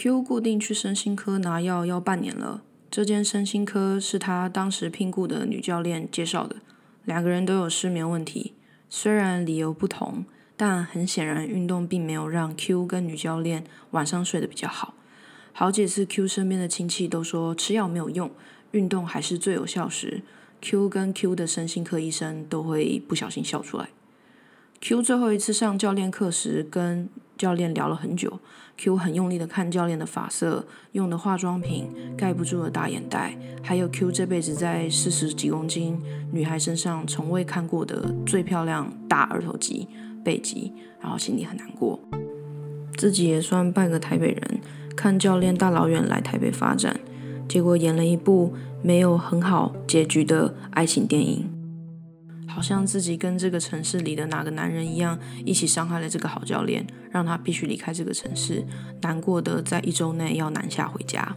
Q 固定去身心科拿药要半年了，这间身心科是他当时聘雇的女教练介绍的，两个人都有失眠问题，虽然理由不同，但很显然运动并没有让 Q 跟女教练晚上睡得比较好。好几次 Q 身边的亲戚都说吃药没有用，运动还是最有效时，Q 跟 Q 的身心科医生都会不小心笑出来。Q 最后一次上教练课时，跟教练聊了很久。Q 很用力的看教练的发色、用的化妆品、盖不住的大眼袋，还有 Q 这辈子在四十几公斤女孩身上从未看过的最漂亮大二头肌、背肌，然后心里很难过。自己也算半个台北人，看教练大老远来台北发展，结果演了一部没有很好结局的爱情电影。好像自己跟这个城市里的哪个男人一样，一起伤害了这个好教练，让他必须离开这个城市，难过的在一周内要南下回家。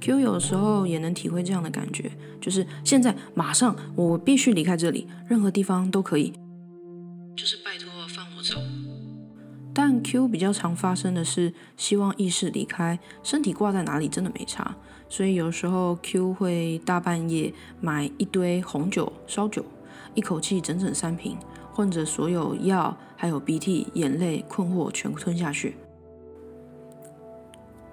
Q 有时候也能体会这样的感觉，就是现在马上我必须离开这里，任何地方都可以，就是拜托放我走。但 Q 比较常发生的是，希望意识离开，身体挂在哪里真的没差。所以有时候 Q 会大半夜买一堆红酒、烧酒，一口气整整三瓶，混着所有药，还有鼻涕、眼泪、困惑全吞下去。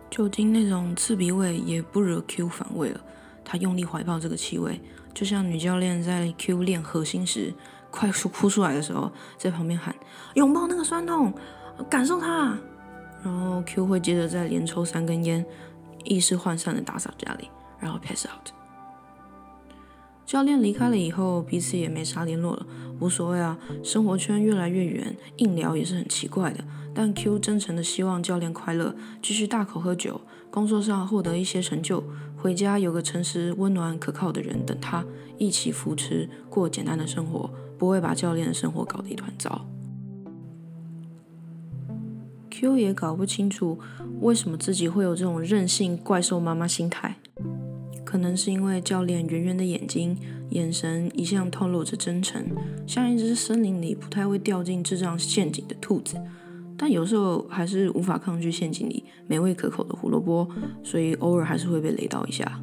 酒精那种刺鼻味也不惹 Q 反胃了，他用力怀抱这个气味，就像女教练在 Q 练核心时快速哭出来的时候，在旁边喊：“拥抱那个酸痛。”感受它，然后 Q 会接着再连抽三根烟，意识涣散的打扫家里，然后 pass out。教练离开了以后，彼此也没啥联络了，无所谓啊，生活圈越来越远，硬聊也是很奇怪的。但 Q 真诚的希望教练快乐，继续大口喝酒，工作上获得一些成就，回家有个诚实、温暖、可靠的人等他，一起扶持过简单的生活，不会把教练的生活搞得一团糟。Q 也搞不清楚为什么自己会有这种任性怪兽妈妈心态，可能是因为教练圆圆的眼睛，眼神一向透露着真诚，像一只森林里不太会掉进智障陷阱的兔子，但有时候还是无法抗拒陷阱里美味可口的胡萝卜，所以偶尔还是会被雷到一下。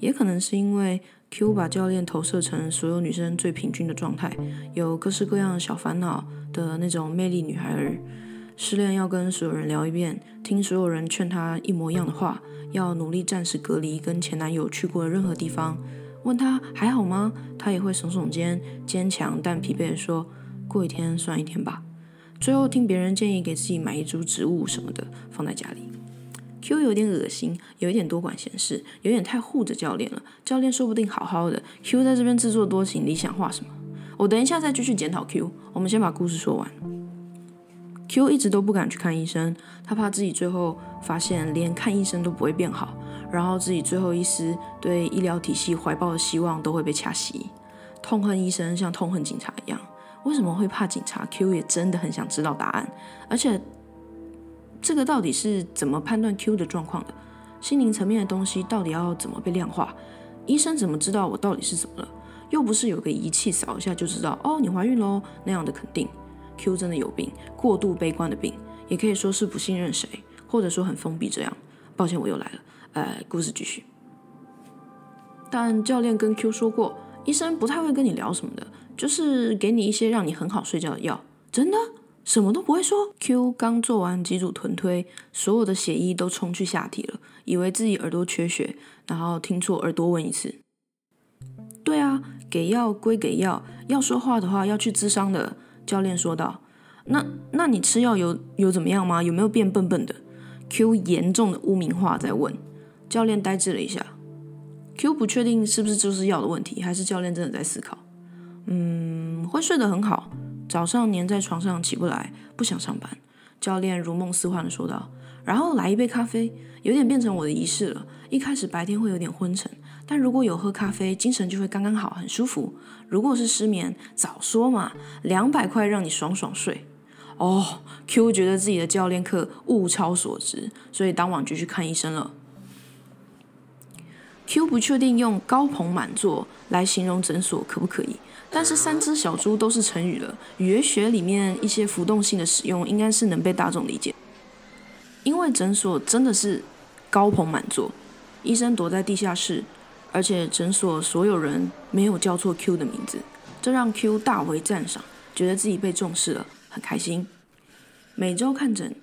也可能是因为 Q 把教练投射成所有女生最平均的状态，有各式各样小烦恼的那种魅力女孩儿。失恋要跟所有人聊一遍，听所有人劝他一模一样的话，要努力暂时隔离跟前男友去过的任何地方。问他还好吗？他也会耸耸肩，坚强但疲惫地说：“过一天算一天吧。”最后听别人建议给自己买一株植物什么的放在家里。Q 有点恶心，有一点多管闲事，有点太护着教练了。教练说不定好好的，Q 在这边自作多情，理想化什么？我等一下再继续检讨 Q。我们先把故事说完。Q 一直都不敢去看医生，他怕自己最后发现连看医生都不会变好，然后自己最后一丝对医疗体系怀抱的希望都会被掐熄。痛恨医生像痛恨警察一样，为什么会怕警察？Q 也真的很想知道答案。而且，这个到底是怎么判断 Q 的状况的？心灵层面的东西到底要怎么被量化？医生怎么知道我到底是怎么了？又不是有个仪器扫一下就知道哦，你怀孕喽那样的肯定。Q 真的有病，过度悲观的病，也可以说是不信任谁，或者说很封闭这样。抱歉，我又来了。呃，故事继续。但教练跟 Q 说过，医生不太会跟你聊什么的，就是给你一些让你很好睡觉的药。真的，什么都不会说。Q 刚做完几组臀推，所有的血液都冲去下体了，以为自己耳朵缺血，然后听错耳朵问一次。对啊，给药归给药，要说话的话要去咨商的。教练说道：“那那你吃药有有怎么样吗？有没有变笨笨的？”Q 严重的污名化在问。教练呆滞了一下。Q 不确定是不是就是药的问题，还是教练真的在思考。嗯，会睡得很好，早上黏在床上起不来，不想上班。教练如梦似幻的说道。然后来一杯咖啡，有点变成我的仪式了。一开始白天会有点昏沉。但如果有喝咖啡，精神就会刚刚好，很舒服。如果是失眠，早说嘛，两百块让你爽爽睡。哦，Q 觉得自己的教练课物超所值，所以当晚就去看医生了。Q 不确定用高朋满座来形容诊所可不可以，但是三只小猪都是成语了，语言学里面一些浮动性的使用应该是能被大众理解。因为诊所真的是高朋满座，医生躲在地下室，而且诊所所有人没有叫错 Q 的名字，这让 Q 大为赞赏，觉得自己被重视了，很开心。每周看诊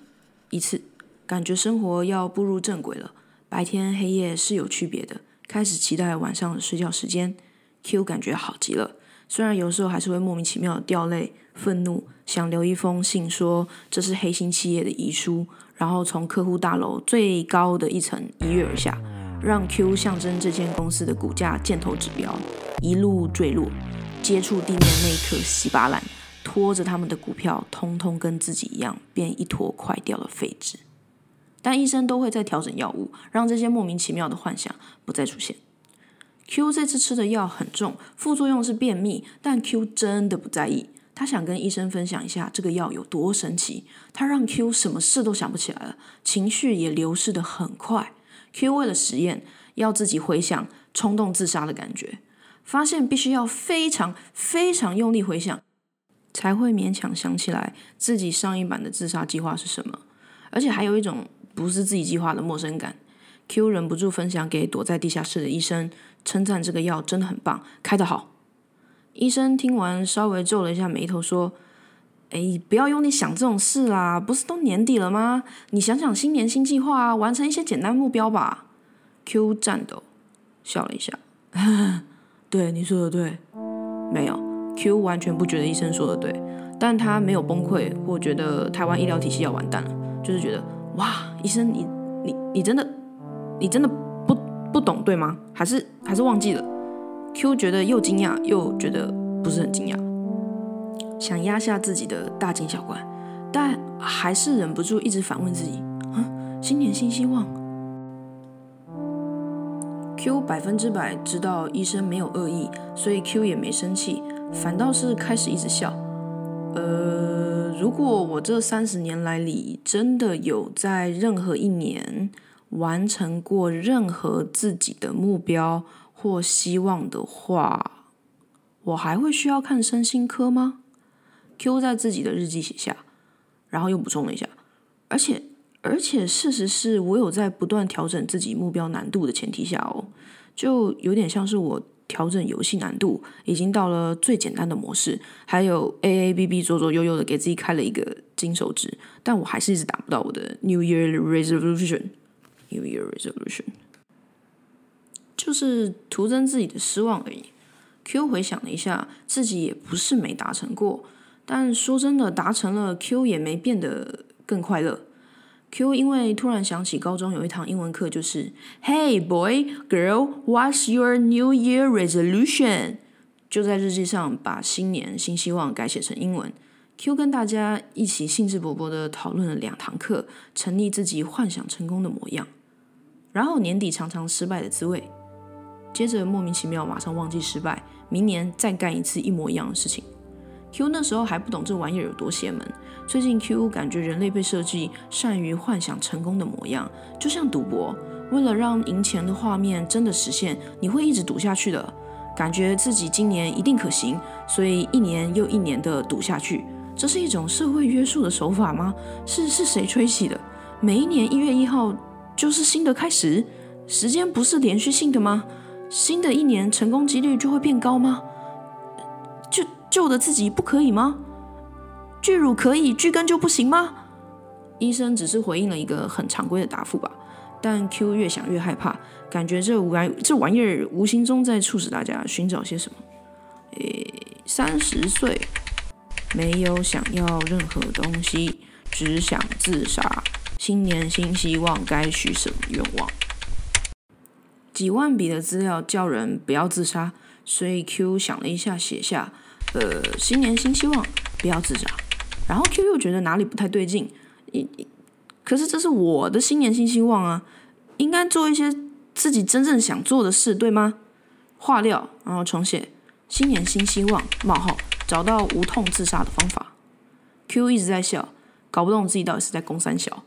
一次，感觉生活要步入正轨了。白天黑夜是有区别的，开始期待晚上的睡觉时间。Q 感觉好极了，虽然有时候还是会莫名其妙的掉泪、愤怒，想留一封信说这是黑心企业的遗书，然后从客户大楼最高的一层一跃而下，让 Q 象征这间公司的股价箭头指标一路坠落，接触地面那一刻稀巴烂，拖着他们的股票通通跟自己一样变一坨快掉的废纸。但医生都会在调整药物，让这些莫名其妙的幻想不再出现。Q 这次吃的药很重，副作用是便秘，但 Q 真的不在意。他想跟医生分享一下这个药有多神奇。他让 Q 什么事都想不起来了，情绪也流逝的很快。Q 为了实验，要自己回想冲动自杀的感觉，发现必须要非常非常用力回想，才会勉强想起来自己上一版的自杀计划是什么，而且还有一种。不是自己计划的陌生感，Q 忍不住分享给躲在地下室的医生，称赞这个药真的很棒，开得好。医生听完稍微皱了一下眉头，说：“哎，不要用力想这种事啦，不是都年底了吗？你想想新年新计划啊，完成一些简单目标吧。”Q 战斗笑了一下，对你说的对，没有 Q 完全不觉得医生说的对，但他没有崩溃或觉得台湾医疗体系要完蛋了，就是觉得。哇，医生，你你你真的，你真的不不懂对吗？还是还是忘记了？Q 觉得又惊讶又觉得不是很惊讶，想压下自己的大惊小怪，但还是忍不住一直反问自己：啊，新年新希望。Q 百分之百知道医生没有恶意，所以 Q 也没生气，反倒是开始一直笑。呃，如果我这三十年来里真的有在任何一年完成过任何自己的目标或希望的话，我还会需要看身心科吗？Q 在自己的日记写下，然后又补充了一下，而且而且事实是我有在不断调整自己目标难度的前提下哦，就有点像是我。调整游戏难度，已经到了最简单的模式。还有 A A B B 左左右右的给自己开了一个金手指，但我还是一直达不到我的 New Year Resolution。New Year Resolution 就是徒增自己的失望而已。Q 回想了一下，自己也不是没达成过，但说真的，达成了，Q 也没变得更快乐。Q 因为突然想起高中有一堂英文课，就是 Hey boy, girl, what's your New Year resolution？就在日记上把新年新希望改写成英文。Q 跟大家一起兴致勃勃的讨论了两堂课，成立自己幻想成功的模样，然后年底常常失败的滋味。接着莫名其妙马上忘记失败，明年再干一次一模一样的事情。Q 那时候还不懂这玩意儿有多邪门。最近 Q 感觉人类被设计善于幻想成功的模样，就像赌博，为了让赢钱的画面真的实现，你会一直赌下去的。感觉自己今年一定可行，所以一年又一年的赌下去。这是一种社会约束的手法吗？是是谁吹起的？每一年一月一号就是新的开始？时间不是连续性的吗？新的一年成功几率就会变高吗？旧的自己不可以吗？巨乳可以，巨根就不行吗？医生只是回应了一个很常规的答复吧。但 Q 越想越害怕，感觉这玩这玩意儿无形中在促使大家寻找些什么。诶，三十岁没有想要任何东西，只想自杀。新年新希望，该许什么愿望？几万笔的资料叫人不要自杀，所以 Q 想了一下，写下。呃，新年新希望，不要自杀。然后 Q 又觉得哪里不太对劲，一可是这是我的新年新希望啊，应该做一些自己真正想做的事，对吗？划掉，然后重写，新年新希望，冒号，找到无痛自杀的方法。Q 一直在笑，搞不懂自己到底是在攻三小。